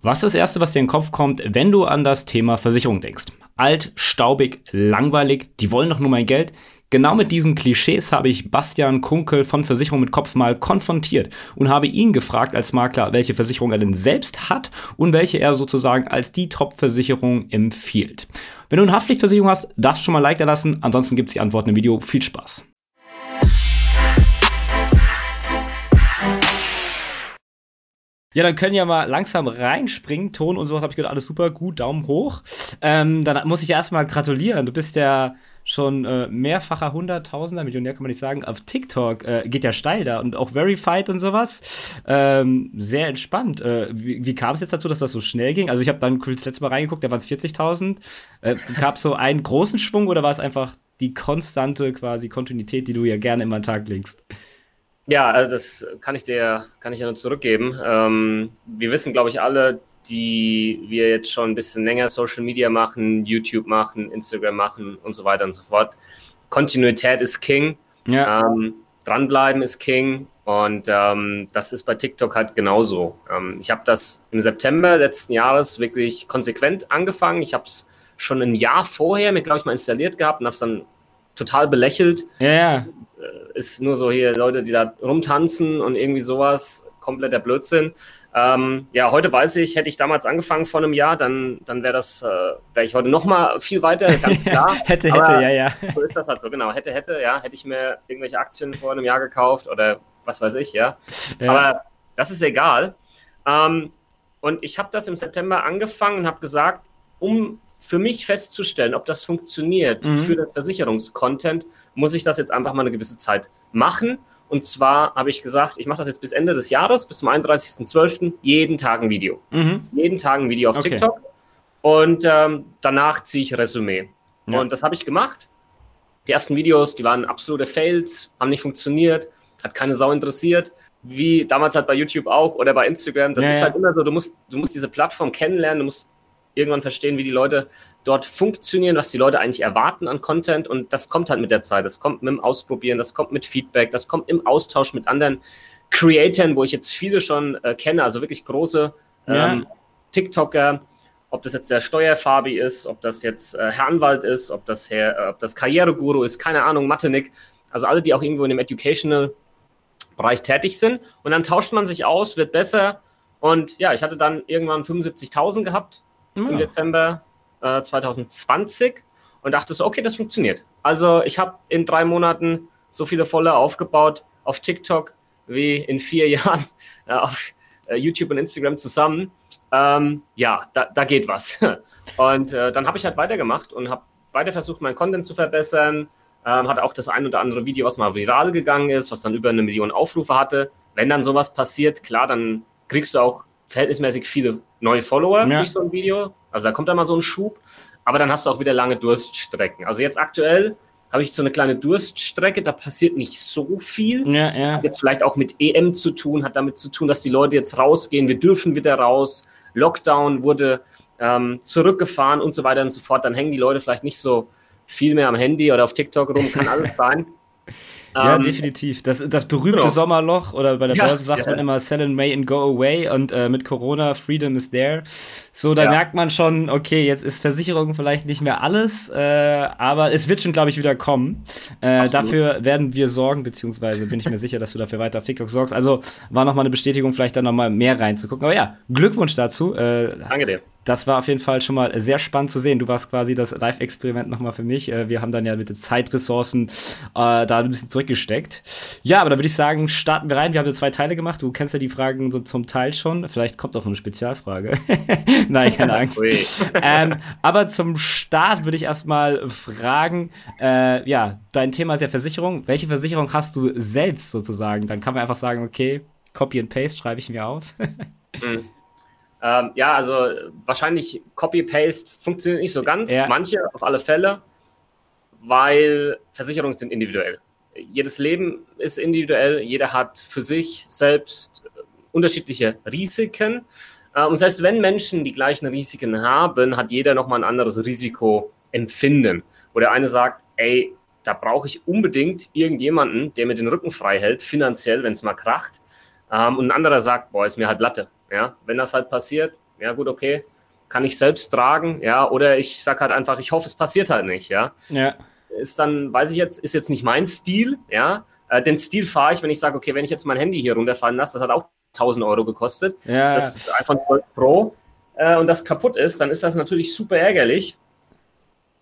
Was ist das Erste, was dir in den Kopf kommt, wenn du an das Thema Versicherung denkst? Alt, staubig, langweilig, die wollen doch nur mein Geld. Genau mit diesen Klischees habe ich Bastian Kunkel von Versicherung mit Kopf mal konfrontiert und habe ihn gefragt als Makler, welche Versicherung er denn selbst hat und welche er sozusagen als die Top-Versicherung empfiehlt. Wenn du eine Haftpflichtversicherung hast, darfst du schon mal Like da lassen. Ansonsten gibt es die Antworten im Video. Viel Spaß. Ja, dann können ja mal langsam reinspringen. Ton und sowas habe ich gehört, alles super gut, Daumen hoch. Ähm, dann muss ich erstmal gratulieren. Du bist ja schon äh, mehrfacher Hunderttausender, Millionär kann man nicht sagen, auf TikTok äh, geht ja steil da und auch Verified und sowas. Ähm, sehr entspannt. Äh, wie, wie kam es jetzt dazu, dass das so schnell ging? Also ich habe dann das letzte Mal reingeguckt, da waren es 40.000. Äh, Gab es so einen großen Schwung oder war es einfach die konstante quasi Kontinuität, die du ja gerne immer an den Tag legst? Ja, also das kann ich dir, kann ich dir nur zurückgeben. Ähm, wir wissen, glaube ich, alle, die wir jetzt schon ein bisschen länger Social Media machen, YouTube machen, Instagram machen und so weiter und so fort. Kontinuität ist King. Ja. Ähm, dranbleiben ist King. Und ähm, das ist bei TikTok halt genauso. Ähm, ich habe das im September letzten Jahres wirklich konsequent angefangen. Ich habe es schon ein Jahr vorher mit, glaube ich, mal installiert gehabt und habe es dann total belächelt. Ja, ja. Äh, ist nur so hier Leute, die da rumtanzen und irgendwie sowas, kompletter Blödsinn. Ähm, ja, heute weiß ich, hätte ich damals angefangen vor einem Jahr, dann, dann wäre das, äh, wäre ich heute noch mal viel weiter, ganz klar. hätte, hätte, Aber ja, ja. So ist das halt so, genau. Hätte, hätte, ja. Hätte ich mir irgendwelche Aktien vor einem Jahr gekauft oder was weiß ich, ja. ja. Aber das ist egal. Ähm, und ich habe das im September angefangen und habe gesagt, um für mich festzustellen, ob das funktioniert mhm. für den Versicherungskontent, muss ich das jetzt einfach mal eine gewisse Zeit machen. Und zwar habe ich gesagt, ich mache das jetzt bis Ende des Jahres, bis zum 31.12. jeden Tag ein Video. Mhm. Jeden Tag ein Video auf okay. TikTok. Und ähm, danach ziehe ich Resümee. Ja. Und das habe ich gemacht. Die ersten Videos, die waren absolute Fails, haben nicht funktioniert, hat keine Sau interessiert. Wie damals halt bei YouTube auch oder bei Instagram. Das ja, ist halt immer so, du musst, du musst diese Plattform kennenlernen, du musst irgendwann verstehen, wie die Leute dort funktionieren, was die Leute eigentlich erwarten an Content. Und das kommt halt mit der Zeit. Das kommt mit dem Ausprobieren, das kommt mit Feedback, das kommt im Austausch mit anderen Creatoren, wo ich jetzt viele schon äh, kenne, also wirklich große ähm, ja. TikToker, ob das jetzt der Steuerfabi ist, ob das jetzt äh, Herr Anwalt ist, ob das Herr, äh, ob das Karriereguru ist, keine Ahnung, Mathenik, also alle, die auch irgendwo in dem Educational Bereich tätig sind. Und dann tauscht man sich aus, wird besser. Und ja, ich hatte dann irgendwann 75.000 gehabt ja. im Dezember äh, 2020 und dachte so, okay, das funktioniert. Also ich habe in drei Monaten so viele Follower aufgebaut auf TikTok wie in vier Jahren äh, auf äh, YouTube und Instagram zusammen. Ähm, ja, da, da, geht was. Und äh, dann habe ich halt weitergemacht und habe weiter versucht, meinen Content zu verbessern. Ähm, hatte auch das ein oder andere Video, was mal viral gegangen ist, was dann über eine Million Aufrufe hatte. Wenn dann sowas passiert, klar, dann kriegst du auch verhältnismäßig viele neue Follower ja. durch so ein Video. Also da kommt da mal so ein Schub. Aber dann hast du auch wieder lange Durststrecken. Also jetzt aktuell habe ich so eine kleine Durststrecke, da passiert nicht so viel. Ja, ja. Hat jetzt vielleicht auch mit EM zu tun, hat damit zu tun, dass die Leute jetzt rausgehen, wir dürfen wieder raus. Lockdown wurde ähm, zurückgefahren und so weiter und so fort. Dann hängen die Leute vielleicht nicht so viel mehr am Handy oder auf TikTok rum, kann alles sein. Ja, ähm, definitiv. Das, das berühmte genau. Sommerloch oder bei der ja, Börse sagt ja. man immer Sell in May and go away und äh, mit Corona Freedom is there. So, da ja. merkt man schon, okay, jetzt ist Versicherung vielleicht nicht mehr alles, äh, aber es wird schon, glaube ich, wieder kommen. Äh, dafür werden wir sorgen, beziehungsweise bin ich mir sicher, dass du dafür weiter auf TikTok sorgst. Also war nochmal eine Bestätigung, vielleicht dann nochmal mehr reinzugucken. Aber ja, Glückwunsch dazu. Äh, Danke dir das war auf jeden Fall schon mal sehr spannend zu sehen. Du warst quasi das Live-Experiment nochmal für mich. Äh, wir haben dann ja mit den Zeitressourcen äh, da ein bisschen zurückgesteckt. Ja, aber da würde ich sagen, starten wir rein. Wir haben ja zwei Teile gemacht. Du kennst ja die Fragen so zum Teil schon. Vielleicht kommt auch noch eine Spezialfrage. Nein, keine Angst. ähm, aber zum Start würde ich erstmal fragen, äh, ja, dein Thema ist ja Versicherung. Welche Versicherung hast du selbst sozusagen? Dann kann man einfach sagen, okay, Copy and Paste schreibe ich mir auf. Ähm, ja, also wahrscheinlich Copy-Paste funktioniert nicht so ganz. Ja. Manche auf alle Fälle, weil Versicherungen sind individuell. Jedes Leben ist individuell. Jeder hat für sich selbst unterschiedliche Risiken. Äh, und selbst wenn Menschen die gleichen Risiken haben, hat jeder nochmal ein anderes Risikoempfinden. Wo der eine sagt, ey, da brauche ich unbedingt irgendjemanden, der mir den Rücken frei hält, finanziell, wenn es mal kracht. Ähm, und ein anderer sagt, boah, ist mir halt Latte. Ja, wenn das halt passiert, ja gut, okay, kann ich selbst tragen, ja, oder ich sage halt einfach, ich hoffe, es passiert halt nicht, ja. Ja. Ist dann, weiß ich jetzt, ist jetzt nicht mein Stil, ja. Äh, den Stil fahre ich, wenn ich sage, okay, wenn ich jetzt mein Handy hier runterfallen lasse, das hat auch 1000 Euro gekostet. Ja. Das ist iPhone 12 Pro äh, und das kaputt ist, dann ist das natürlich super ärgerlich.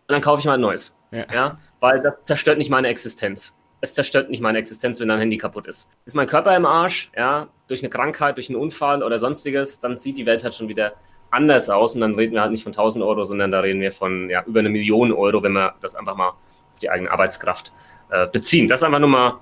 Und dann kaufe ich mal ein neues. Ja. ja. Weil das zerstört nicht meine Existenz. Es zerstört nicht meine Existenz, wenn dein Handy kaputt ist. Ist mein Körper im Arsch, ja, durch eine Krankheit, durch einen Unfall oder sonstiges, dann sieht die Welt halt schon wieder anders aus und dann reden wir halt nicht von 1000 Euro, sondern da reden wir von ja, über eine Million Euro, wenn wir das einfach mal auf die eigene Arbeitskraft äh, beziehen. Das einfach nur mal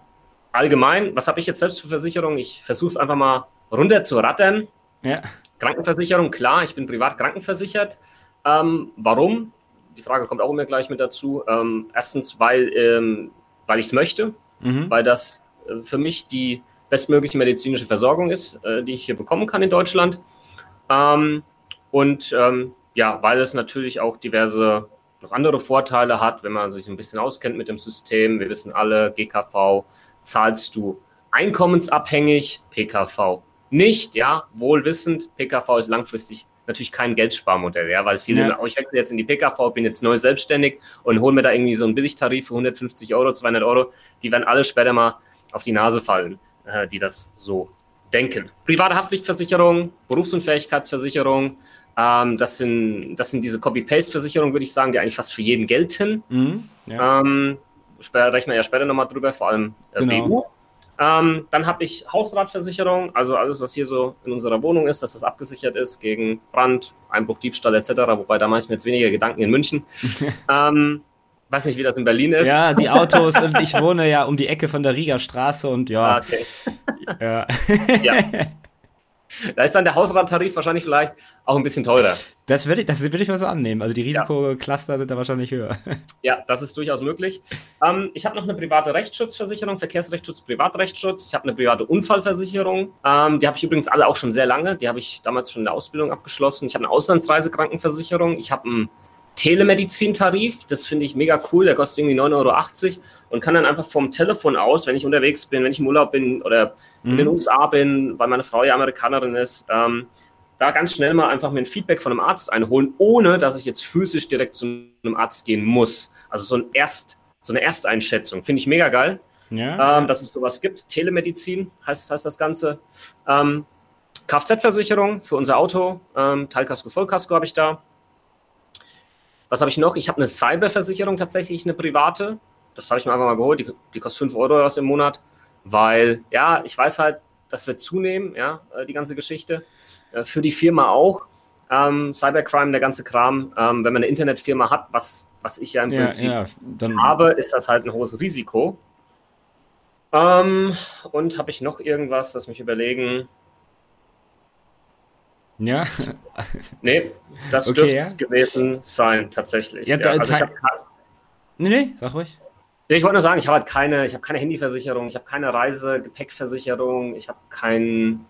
allgemein. Was habe ich jetzt selbst für Versicherung? Ich versuche es einfach mal runter zu rattern. Ja. Krankenversicherung, klar, ich bin privat krankenversichert. Ähm, warum? Die Frage kommt auch immer gleich mit dazu. Ähm, erstens, weil, ähm, weil ich es möchte, Mhm. weil das äh, für mich die bestmögliche medizinische Versorgung ist, äh, die ich hier bekommen kann in Deutschland. Ähm, und ähm, ja, weil es natürlich auch diverse noch andere Vorteile hat, wenn man sich ein bisschen auskennt mit dem System. Wir wissen alle, GKV zahlst du einkommensabhängig, PKV nicht, ja, wohlwissend, PKV ist langfristig natürlich kein Geldsparmodell, ja, weil viele, Ja. oh, ich wechsle jetzt in die PKV, bin jetzt neu selbstständig und hole mir da irgendwie so einen Billigtarif für 150 Euro, 200 Euro, die werden alle später mal auf die Nase fallen, äh, die das so denken. Private Haftpflichtversicherung, Berufsunfähigkeitsversicherung, ähm, das, sind, das sind diese Copy-Paste-Versicherungen, würde ich sagen, die eigentlich fast für jeden gelten. Mhm. Ja. Ähm, später rechnen wir ja später nochmal drüber, vor allem äh, Genau. BU. Ähm, dann habe ich Hausratversicherung, also alles, was hier so in unserer Wohnung ist, dass das abgesichert ist gegen Brand, Einbruch, Diebstahl etc. Wobei da mache ich mir jetzt weniger Gedanken in München. ähm, weiß nicht, wie das in Berlin ist. ja, die Autos und ich wohne ja um die Ecke von der Rieger Straße und Ah, ja. okay. ja. Ja. Da ist dann der Hausrattarif wahrscheinlich vielleicht auch ein bisschen teurer. Das würde ich, das würde ich mal so annehmen. Also die Risikocluster sind da wahrscheinlich höher. Ja, das ist durchaus möglich. Ähm, ich habe noch eine private Rechtsschutzversicherung, Verkehrsrechtsschutz, Privatrechtsschutz. Ich habe eine private Unfallversicherung. Ähm, die habe ich übrigens alle auch schon sehr lange. Die habe ich damals schon in der Ausbildung abgeschlossen. Ich habe eine Auslandsreisekrankenversicherung. Ich habe einen Telemedizintarif. Das finde ich mega cool. Der kostet irgendwie 9,80 Euro und kann dann einfach vom Telefon aus, wenn ich unterwegs bin, wenn ich im Urlaub bin oder in den Mhm. USA bin, weil meine Frau ja Amerikanerin ist, ähm, da ganz schnell mal einfach mir ein Feedback von einem Arzt einholen, ohne dass ich jetzt physisch direkt zu einem Arzt gehen muss. Also so, ein Erst, so eine Ersteinschätzung. Finde ich mega geil, Ja. ähm, dass es sowas gibt. Telemedizin heißt, heißt das Ganze. Ähm, Kfz-Versicherung für unser Auto. Ähm, Teilkasko, Vollkasko habe ich da. Was habe ich noch? Ich habe eine Cyberversicherung tatsächlich, eine private. Das habe ich mir einfach mal geholt. Die, die kostet 5 Euro oder was im Monat. Weil, ja, ich weiß halt, das wird zunehmen, ja, äh, die ganze Geschichte. Äh, Für die Firma auch. Ähm, Cybercrime, der ganze Kram. Ähm, wenn man eine Internetfirma hat, was, was ich ja im ja, Prinzip ja, habe, ist das halt ein hohes Risiko. Ähm, und habe ich noch irgendwas, lass mich überlegen. Ja. Nee, das Okay, dürfte ja. es gewesen sein, tatsächlich. Ja, da- also ich, hab, nee, nee, sag ruhig. ich wollte nur sagen, ich habe halt keine, ich habe keine Handyversicherung, ich habe keine Reisegepäckversicherung, ich habe kein,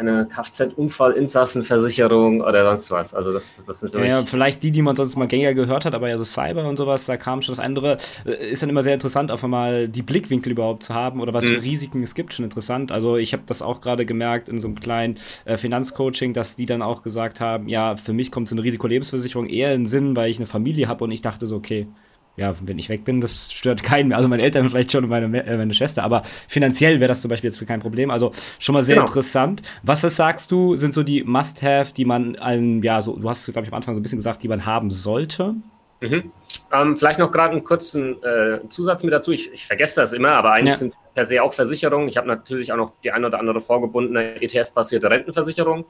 keine Kfz-Unfallinsassenversicherung oder sonst was. Also das, das sind für Ja, vielleicht die, die man sonst mal gängiger gehört hat, aber ja so Cyber und sowas, da kam schon das andere. Äh, Ist dann immer sehr interessant, einfach mal die Blickwinkel überhaupt zu haben oder was Mhm. für Risiken es gibt, schon interessant. Also ich habe das auch gerade gemerkt in so einem kleinen äh, Finanzcoaching, dass die dann auch gesagt haben, ja, für mich kommt so eine Risikolebensversicherung eher in Sinn, weil ich eine Familie habe und ich dachte so, okay, ja, wenn ich weg bin, das stört keinen mehr. Also meine Eltern vielleicht schon und meine, Me- äh, meine Schwester, aber finanziell wäre das zum Beispiel jetzt für kein Problem. Also schon mal sehr Genau. interessant. Was das sagst du, sind so die Must-Have, die man allen, ja, so, du hast, glaube ich, am Anfang so ein bisschen gesagt, die man haben sollte. Mhm. Ähm, vielleicht noch gerade einen kurzen äh, Zusatz mit dazu. Ich, ich vergesse das immer, aber eigentlich Ja. sind es per se auch Versicherungen. Ich habe natürlich auch noch die eine oder andere vorgebundene ETF-basierte Rentenversicherung,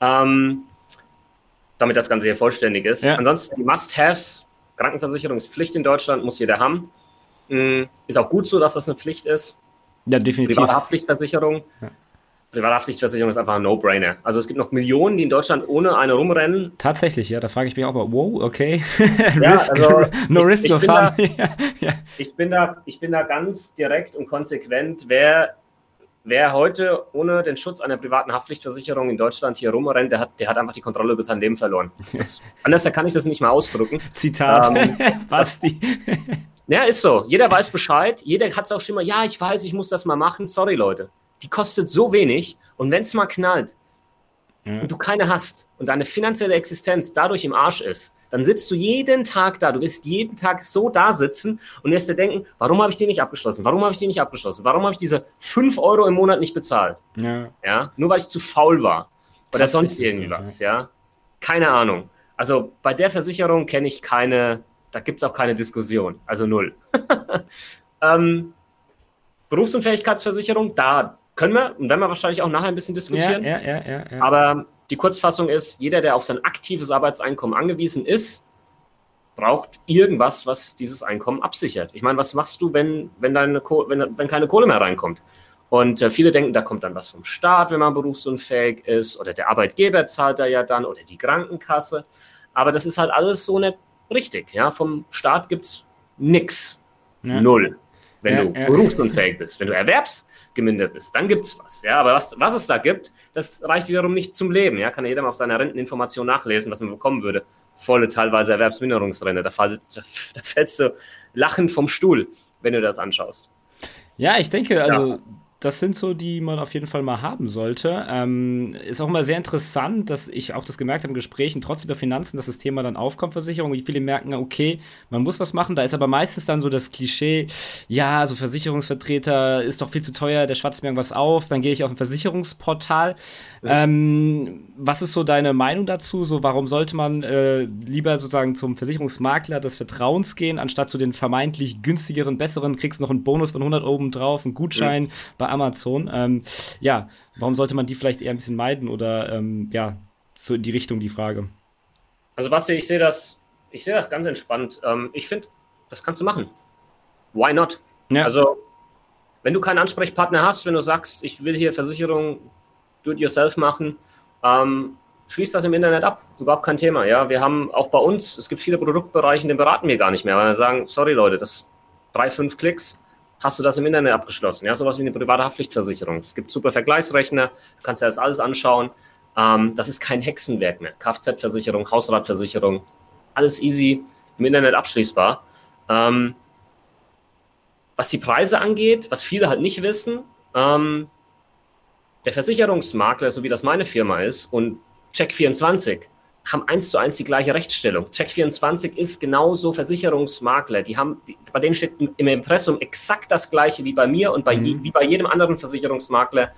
ähm, damit das Ganze hier vollständig ist. Ja. Ansonsten die Must-Haves. Krankenversicherung ist Pflicht in Deutschland, muss jeder haben. Mm, Ist auch gut so, dass das eine Pflicht ist. Ja, definitiv. Private Haftpflichtversicherung. Ja. Private Haftpflichtversicherung ist einfach ein No-Brainer. Also es gibt noch Millionen, die in Deutschland ohne eine rumrennen. Tatsächlich, ja, da frage ich mich auch mal, wow, okay. Ja, risk, also no ich- risk, ich no fun. da- ja. Ich bin da, ich bin da ganz direkt und konsequent. Wer, wer heute ohne den Schutz einer privaten Haftpflichtversicherung in Deutschland hier rumrennt, der hat, der hat einfach die Kontrolle über sein Leben verloren. Das, anders kann ich das nicht mal ausdrücken. Zitat, Ähm, Basti. Ja, ist so. Jeder weiß Bescheid. Jeder hat es auch schon mal, ja, ich weiß, ich muss das mal machen. Sorry, Leute. Die kostet so wenig. Und wenn es mal knallt, ja. und du keine hast und deine finanzielle Existenz dadurch im Arsch ist, dann sitzt du jeden Tag da. Du wirst jeden Tag so da sitzen und wirst dir denken, warum habe ich die nicht abgeschlossen? Warum habe ich die nicht abgeschlossen? Warum habe ich diese 5 Euro im Monat nicht bezahlt? Ja. ja. Nur weil ich zu faul war. Oder das sonst irgendwie was, ja. ja. Keine Ahnung. Also bei der Versicherung kenne ich keine, da gibt es auch keine Diskussion. Also null. ähm, Berufsunfähigkeitsversicherung, da können wir und werden wir wahrscheinlich auch nachher ein bisschen diskutieren. Ja, ja, ja, ja, Aber die Kurzfassung ist, jeder, der auf sein aktives Arbeitseinkommen angewiesen ist, braucht irgendwas, was dieses Einkommen absichert. Ich meine, was machst du, wenn, wenn, deine wenn, wenn keine Kohle mehr reinkommt? Und äh, viele denken, da kommt dann was vom Staat, wenn man berufsunfähig ist, oder der Arbeitgeber zahlt da ja dann, oder die Krankenkasse. Aber das ist halt alles so nicht richtig. Ja? Vom Staat gibt es nichts. Ja. Null. Wenn ja, du ja. berufsunfähig bist. Wenn du erwerbsgemindert bist, dann gibt es was. Ja? Aber was, was es da gibt, das reicht wiederum nicht zum Leben. Ja? Kann jeder mal auf seiner Renteninformation nachlesen, was man bekommen würde. Volle, teilweise Erwerbsminderungsrente. Da, fall, da, da fällst du lachend vom Stuhl, wenn du das anschaust. Ja, ich denke, also das sind so, die man auf jeden Fall mal haben sollte. Ähm, ist auch immer sehr interessant, dass ich auch das gemerkt habe in Gesprächen, trotz über Finanzen, dass das Thema dann aufkommt, Versicherung, wie viele merken, okay, man muss was machen. Da ist aber meistens dann so das Klischee, ja, so Versicherungsvertreter ist doch viel zu teuer, der schwatzt mir irgendwas auf, dann gehe ich auf ein Versicherungsportal. Ja. Ähm, was ist so deine Meinung dazu? So, warum sollte man äh, lieber sozusagen zum Versicherungsmakler des Vertrauens gehen, anstatt zu den vermeintlich günstigeren, besseren, kriegst noch einen Bonus von 100 oben drauf, einen Gutschein ja. bei Amazon. Ähm, ja, warum sollte man die vielleicht eher ein bisschen meiden oder ähm, ja, so in die Richtung die Frage? Also Basti, ich sehe das, ich sehe das ganz entspannt. Ähm, ich finde, das kannst du machen. Why not? Ja. Also, wenn du keinen Ansprechpartner hast, wenn du sagst, ich will hier Versicherung do-it-yourself machen, ähm, schließ das im Internet ab. Überhaupt kein Thema. Ja, wir haben auch bei uns, es gibt viele Produktbereiche, den beraten wir gar nicht mehr, weil wir sagen, sorry Leute, das drei, fünf Klicks, hast du das im Internet abgeschlossen. Ja, sowas wie eine private Haftpflichtversicherung. Es gibt super Vergleichsrechner, kannst dir das alles anschauen. Ähm, das ist kein Hexenwerk mehr. Kfz-Versicherung, Hausratversicherung, alles easy im Internet abschließbar. Ähm, was die Preise angeht, was viele halt nicht wissen, ähm, der Versicherungsmakler, so wie das meine Firma ist, und Check24 haben eins zu eins die gleiche Rechtsstellung. Check24 ist genauso Versicherungsmakler. Die haben, die, bei denen steht im Impressum exakt das gleiche wie bei mir und bei mhm. je, wie bei jedem anderen Versicherungsmakler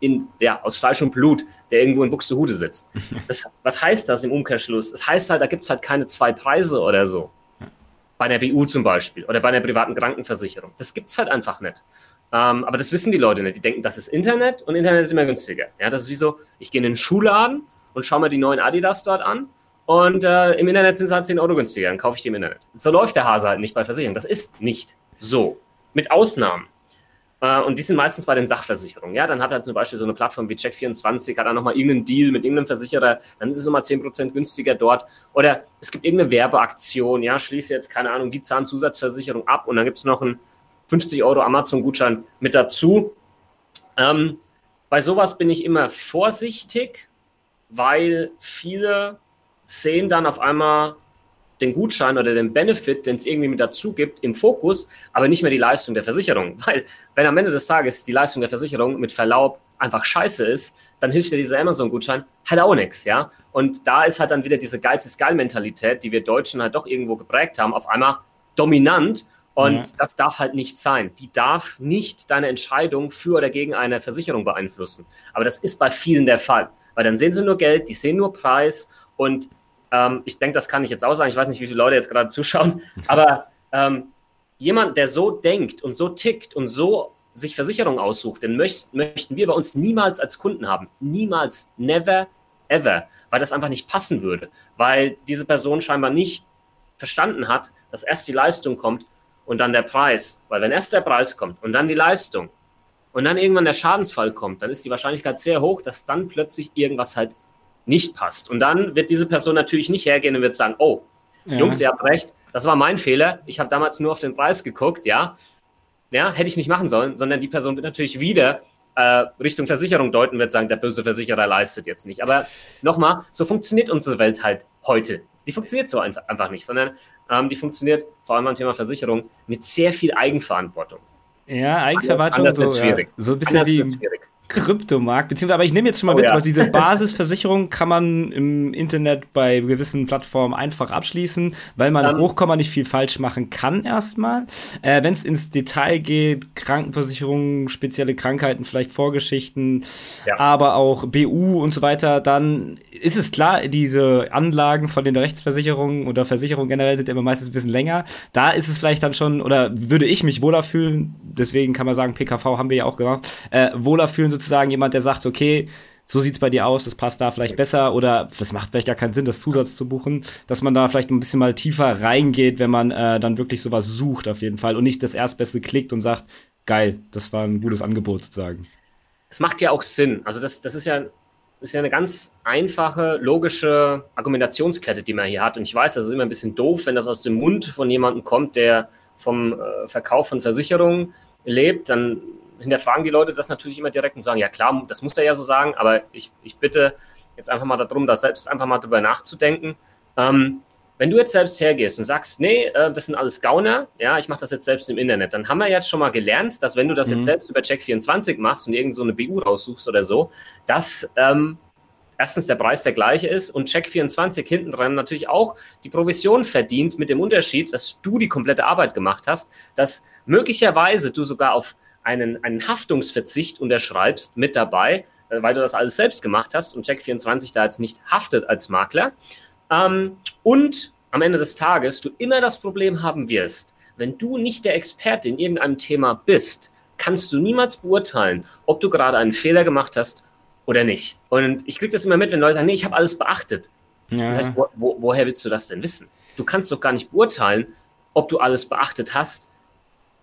in, ja, aus Fleisch und Blut, der irgendwo in Buxtehude sitzt. Das, was heißt das im Umkehrschluss? Das heißt halt, da gibt es halt keine zwei Preise oder so. Bei der BU zum Beispiel oder bei einer privaten Krankenversicherung. Das gibt es halt einfach nicht. Ähm, aber das wissen die Leute nicht. Die denken, das ist Internet und Internet ist immer günstiger. Ja, das ist wie so, ich gehe in den Schuhladen und schaue mir die neuen Adidas dort an und äh, im Internet sind sie halt 10 Euro günstiger, dann kaufe ich die im Internet. So läuft der Hase halt nicht bei Versicherungen. Das ist nicht so. Mit Ausnahmen. Äh, und die sind meistens bei den Sachversicherungen. Ja, dann hat er zum Beispiel so eine Plattform wie Check24, hat er nochmal irgendeinen Deal mit irgendeinem Versicherer, dann ist es nochmal 10% günstiger dort. Oder es gibt irgendeine Werbeaktion, ja, schließe jetzt, keine Ahnung, die Zahnzusatzversicherung ab und dann gibt es noch einen 50 Euro Amazon-Gutschein mit dazu. Ähm, bei sowas bin ich immer vorsichtig, weil viele sehen dann auf einmal den Gutschein oder den Benefit, den es irgendwie mit dazu gibt, im Fokus, aber nicht mehr die Leistung der Versicherung. Weil, wenn am Ende des Tages die Leistung der Versicherung mit Verlaub einfach scheiße ist, dann hilft dir dieser Amazon-Gutschein halt auch nichts, ja. Und da ist halt dann wieder diese Geiz ist geil-Mentalität, die wir Deutschen halt doch irgendwo geprägt haben, auf einmal dominant und ja. das darf halt nicht sein. Die darf nicht deine Entscheidung für oder gegen eine Versicherung beeinflussen. Aber das ist bei vielen der Fall. Weil dann sehen sie nur Geld, die sehen nur Preis. Und ähm, ich denke, das kann ich jetzt auch sagen. Ich weiß nicht, wie viele Leute jetzt gerade zuschauen. Aber ähm, jemand, der so denkt und so tickt und so sich Versicherung aussucht, den möcht, möchten wir bei uns niemals als Kunden haben. Niemals, never, ever. Weil das einfach nicht passen würde. Weil diese Person scheinbar nicht verstanden hat, dass erst die Leistung kommt und dann der Preis. Weil wenn erst der Preis kommt und dann die Leistung und dann irgendwann der Schadensfall kommt, dann ist die Wahrscheinlichkeit sehr hoch, dass dann plötzlich irgendwas halt nicht passt. Und dann wird diese Person natürlich nicht hergehen und wird sagen, oh, ja. Jungs, ihr habt recht, das war mein Fehler. Ich habe damals nur auf den Preis geguckt, ja. Ja, hätte ich nicht machen sollen, sondern die Person wird natürlich wieder äh, Richtung Versicherung deuten, wird sagen, der böse Versicherer leistet jetzt nicht. Aber nochmal, so funktioniert unsere Welt halt heute. Die funktioniert so einfach, einfach nicht, sondern ähm, die funktioniert vor allem beim Thema Versicherung mit sehr viel Eigenverantwortung. Ja, Eigenverantwortung Anders so, schwierig. Ja, so ein bisschen wie, Kryptomarkt, beziehungsweise, aber ich nehme jetzt schon mal oh, mit, ja. weil diese Basisversicherung kann man im Internet bei gewissen Plattformen einfach abschließen, weil man um, Hochkomma nicht viel falsch machen kann erstmal. Äh, Wenn es ins Detail geht, Krankenversicherungen, spezielle Krankheiten, vielleicht Vorgeschichten, ja. aber auch BU und so weiter, dann ist es klar, diese Anlagen von den Rechtsversicherungen oder Versicherungen generell sind immer meistens ein bisschen länger. Da ist es vielleicht dann schon, oder würde ich mich wohler fühlen, deswegen kann man sagen, PKV haben wir ja auch gemacht, äh, wohler fühlen sozusagen jemand, der sagt, okay, so sieht es bei dir aus, das passt da vielleicht besser oder es macht vielleicht gar keinen Sinn, das Zusatz zu buchen, dass man da vielleicht ein bisschen mal tiefer reingeht, wenn man äh, dann wirklich sowas sucht auf jeden Fall und nicht das Erstbeste klickt und sagt, geil, das war ein gutes Angebot sozusagen. Es macht ja auch Sinn. Also das, das ist ja ist ja eine ganz einfache, logische Argumentationskette, die man hier hat. Und ich weiß, das ist immer ein bisschen doof, wenn das aus dem Mund von jemandem kommt, der vom äh, Verkauf von Versicherungen lebt, dann hinterfragen die Leute das natürlich immer direkt und sagen, ja klar, das muss er ja so sagen, aber ich, ich bitte jetzt einfach mal darum, da selbst einfach mal drüber nachzudenken. Ähm, wenn du jetzt selbst hergehst und sagst, nee, äh, das sind alles Gauner, ja, ich mache das jetzt selbst im Internet, dann haben wir jetzt schon mal gelernt, dass wenn du das mhm. jetzt selbst über Check24 machst und irgend so eine BU raussuchst oder so, dass ähm, erstens der Preis der gleiche ist und Check24 hinten dran natürlich auch die Provision verdient mit dem Unterschied, dass du die komplette Arbeit gemacht hast, dass möglicherweise du sogar auf einen, einen Haftungsverzicht unterschreibst mit dabei, äh, weil du das alles selbst gemacht hast und Check24 da jetzt nicht haftet als Makler. Ähm, und am Ende des Tages du immer das Problem haben wirst, wenn du nicht der Experte in irgendeinem Thema bist, kannst du niemals beurteilen, ob du gerade einen Fehler gemacht hast oder nicht. Und ich kriege das immer mit, wenn Leute sagen, nee, ich habe alles beachtet. Ja. Das heißt, wo, wo, woher willst du das denn wissen? Du kannst doch gar nicht beurteilen, ob du alles beachtet hast,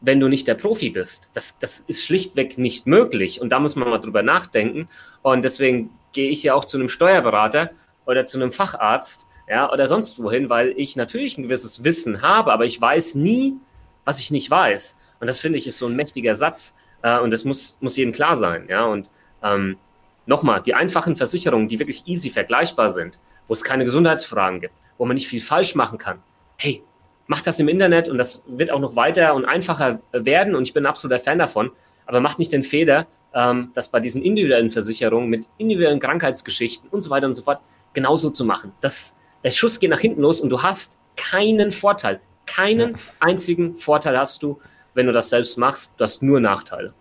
wenn du nicht der Profi bist. Das, das ist schlichtweg nicht möglich. Und da muss man mal drüber nachdenken. Und deswegen gehe ich ja auch zu einem Steuerberater oder zu einem Facharzt, ja, oder sonst wohin, weil ich natürlich ein gewisses Wissen habe, aber ich weiß nie, was ich nicht weiß. Und das finde ich ist so ein mächtiger Satz. Äh, und das muss, muss jedem klar sein, ja. Und ähm, nochmal, die einfachen Versicherungen, die wirklich easy vergleichbar sind, wo es keine Gesundheitsfragen gibt, wo man nicht viel falsch machen kann. Hey, macht das im Internet und das wird auch noch weiter und einfacher werden und ich bin ein absoluter Fan davon. Aber macht nicht den Fehler, ähm, das bei diesen individuellen Versicherungen mit individuellen Krankheitsgeschichten und so weiter und so fort genauso zu machen. Das, der Schuss geht nach hinten los und du hast keinen Vorteil. Keinen ja. einzigen Vorteil hast du, wenn du das selbst machst. Du hast nur Nachteile.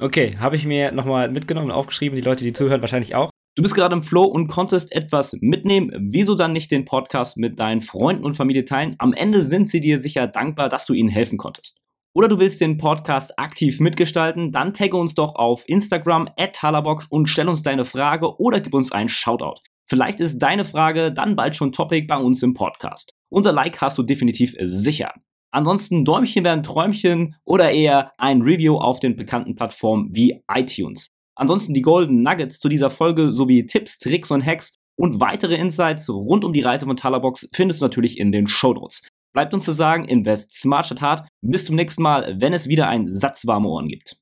Okay, habe ich mir nochmal mitgenommen und aufgeschrieben, die Leute, die zuhören, wahrscheinlich auch. Du bist gerade im Flow und konntest etwas mitnehmen. Wieso dann nicht den Podcast mit deinen Freunden und Familie teilen? Am Ende sind sie dir sicher dankbar, dass du ihnen helfen konntest. Oder du willst den Podcast aktiv mitgestalten? Dann tagge uns doch auf Instagram at Halabox und stell uns deine Frage oder gib uns einen Shoutout. Vielleicht ist deine Frage dann bald schon Topic bei uns im Podcast. Unser Like hast du definitiv sicher. Ansonsten Däumchen wären Träumchen oder eher ein Review auf den bekannten Plattformen wie iTunes. Ansonsten die Golden Nuggets zu dieser Folge sowie Tipps, Tricks und Hacks und weitere Insights rund um die Reise von Talabox findest du natürlich in den Show Notes. Bleibt uns zu sagen, invest smart statt hart. Bis zum nächsten Mal, wenn es wieder ein Satz warme Ohren gibt.